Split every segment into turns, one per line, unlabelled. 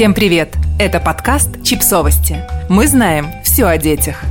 Всем привет! Это подкаст «Чипсовости». Мы знаем все о детях.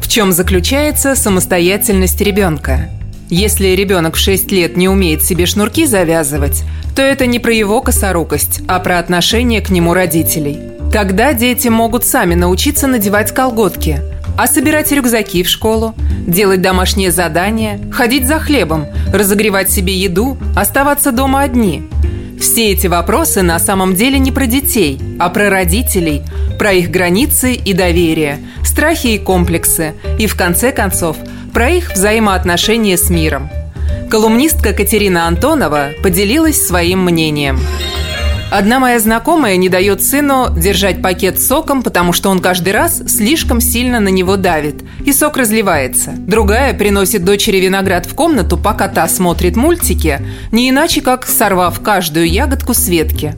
В чем заключается самостоятельность ребенка? Если ребенок в 6 лет не умеет себе шнурки завязывать, то это не про его косорукость, а про отношение к нему родителей. Тогда дети могут сами научиться надевать колготки, а собирать рюкзаки в школу, делать домашние задания, ходить за хлебом, разогревать себе еду, оставаться дома одни – все эти вопросы на самом деле не про детей, а про родителей, про их границы и доверие, страхи и комплексы, и в конце концов про их взаимоотношения с миром. Колумнистка Катерина Антонова поделилась своим мнением – Одна моя знакомая не дает сыну держать пакет с соком, потому что он каждый раз слишком сильно на него давит, и сок разливается. Другая приносит дочери виноград в комнату, пока та смотрит мультики, не иначе как сорвав каждую ягодку с ветки.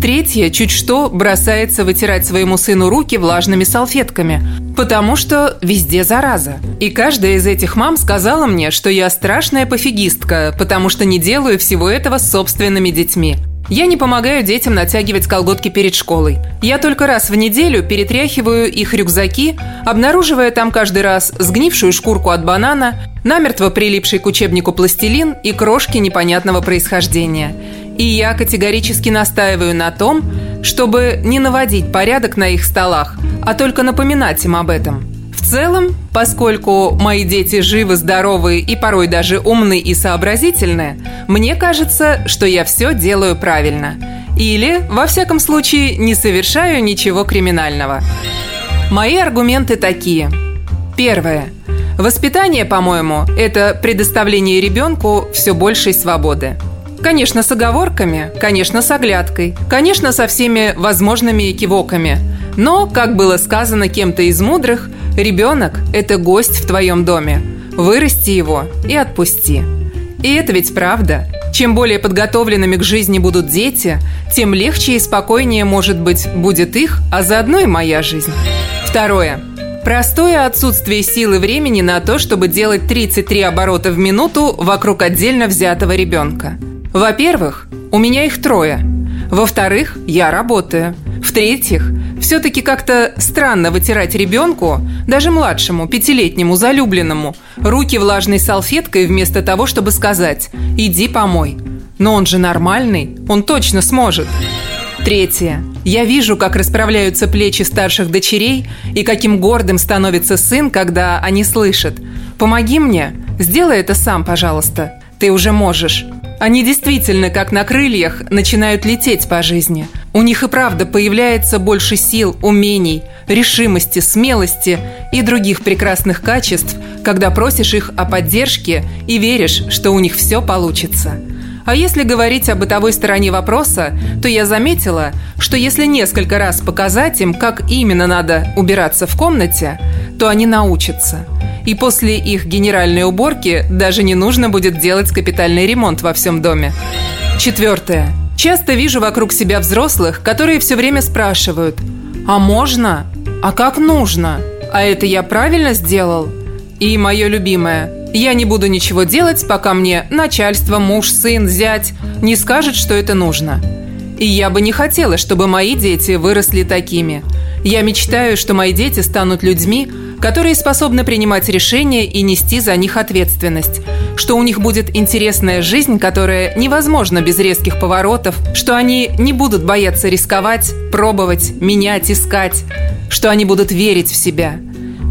Третья, чуть что, бросается вытирать своему сыну руки влажными салфетками, потому что везде зараза. И каждая из этих мам сказала мне, что я страшная пофигистка, потому что не делаю всего этого с собственными детьми. Я не помогаю детям натягивать колготки перед школой. Я только раз в неделю перетряхиваю их рюкзаки, обнаруживая там каждый раз сгнившую шкурку от банана, намертво прилипший к учебнику пластилин и крошки непонятного происхождения. И я категорически настаиваю на том, чтобы не наводить порядок на их столах, а только напоминать им об этом – в целом, поскольку мои дети живы, здоровы и порой даже умны и сообразительны, мне кажется, что я все делаю правильно. Или, во всяком случае, не совершаю ничего криминального. Мои аргументы такие. Первое. Воспитание, по-моему, это предоставление ребенку все большей свободы. Конечно, с оговорками, конечно, с оглядкой, конечно, со всеми возможными экивоками. Но, как было сказано кем-то из мудрых, Ребенок – это гость в твоем доме. Вырасти его и отпусти. И это ведь правда. Чем более подготовленными к жизни будут дети, тем легче и спокойнее, может быть, будет их, а заодно и моя жизнь. Второе. Простое отсутствие силы времени на то, чтобы делать 33 оборота в минуту вокруг отдельно взятого ребенка. Во-первых, у меня их трое. Во-вторых, я работаю. В-третьих, все-таки как-то странно вытирать ребенку, даже младшему, пятилетнему, залюбленному, руки влажной салфеткой вместо того, чтобы сказать «иди помой». Но он же нормальный, он точно сможет. Третье. Я вижу, как расправляются плечи старших дочерей и каким гордым становится сын, когда они слышат «Помоги мне, сделай это сам, пожалуйста, ты уже можешь». Они действительно, как на крыльях, начинают лететь по жизни. У них и правда появляется больше сил, умений, решимости, смелости и других прекрасных качеств, когда просишь их о поддержке и веришь, что у них все получится. А если говорить о бытовой стороне вопроса, то я заметила, что если несколько раз показать им, как именно надо убираться в комнате, то они научатся – и после их генеральной уборки даже не нужно будет делать капитальный ремонт во всем доме. Четвертое. Часто вижу вокруг себя взрослых, которые все время спрашивают «А можно? А как нужно? А это я правильно сделал?» И мое любимое «Я не буду ничего делать, пока мне начальство, муж, сын, зять не скажет, что это нужно». И я бы не хотела, чтобы мои дети выросли такими. Я мечтаю, что мои дети станут людьми, которые способны принимать решения и нести за них ответственность, что у них будет интересная жизнь, которая невозможна без резких поворотов, что они не будут бояться рисковать, пробовать, менять, искать, что они будут верить в себя.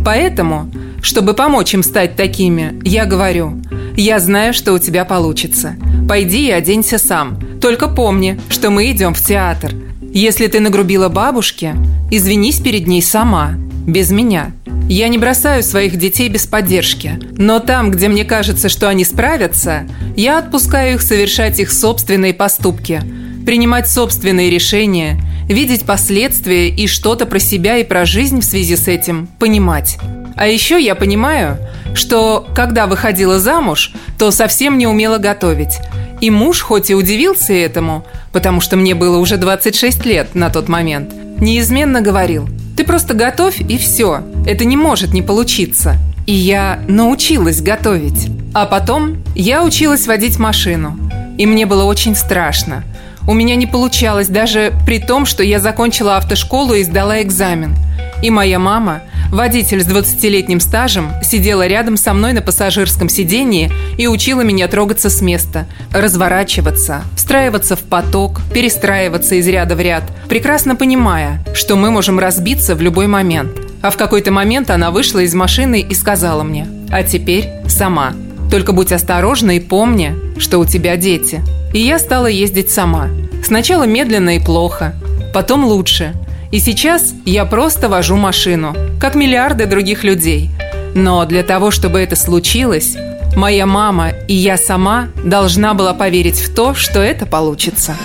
Поэтому, чтобы помочь им стать такими, я говорю, я знаю, что у тебя получится. Пойди и оденься сам. Только помни, что мы идем в театр. Если ты нагрубила бабушке, извинись перед ней сама, без меня. Я не бросаю своих детей без поддержки, но там, где мне кажется, что они справятся, я отпускаю их совершать их собственные поступки, принимать собственные решения, видеть последствия и что-то про себя и про жизнь в связи с этим понимать. А еще я понимаю, что когда выходила замуж, то совсем не умела готовить. И муж, хоть и удивился этому, потому что мне было уже 26 лет на тот момент, неизменно говорил – ты просто готовь и все. Это не может не получиться. И я научилась готовить. А потом я училась водить машину. И мне было очень страшно. У меня не получалось даже при том, что я закончила автошколу и сдала экзамен. И моя мама, водитель с 20-летним стажем, сидела рядом со мной на пассажирском сидении и учила меня трогаться с места, разворачиваться, встраиваться в поток, перестраиваться из ряда в ряд, прекрасно понимая, что мы можем разбиться в любой момент. А в какой-то момент она вышла из машины и сказала мне «А теперь сама». Только будь осторожна и помни, что у тебя дети. И я стала ездить сама. Сначала медленно и плохо, потом лучше. И сейчас я просто вожу машину, как миллиарды других людей. Но для того, чтобы это случилось, моя мама и я сама должна была поверить в то, что это получится.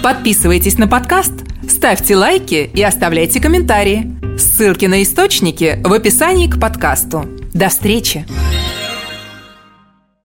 Подписывайтесь на подкаст, ставьте лайки и оставляйте комментарии. Ссылки на источники в описании к подкасту. До встречи!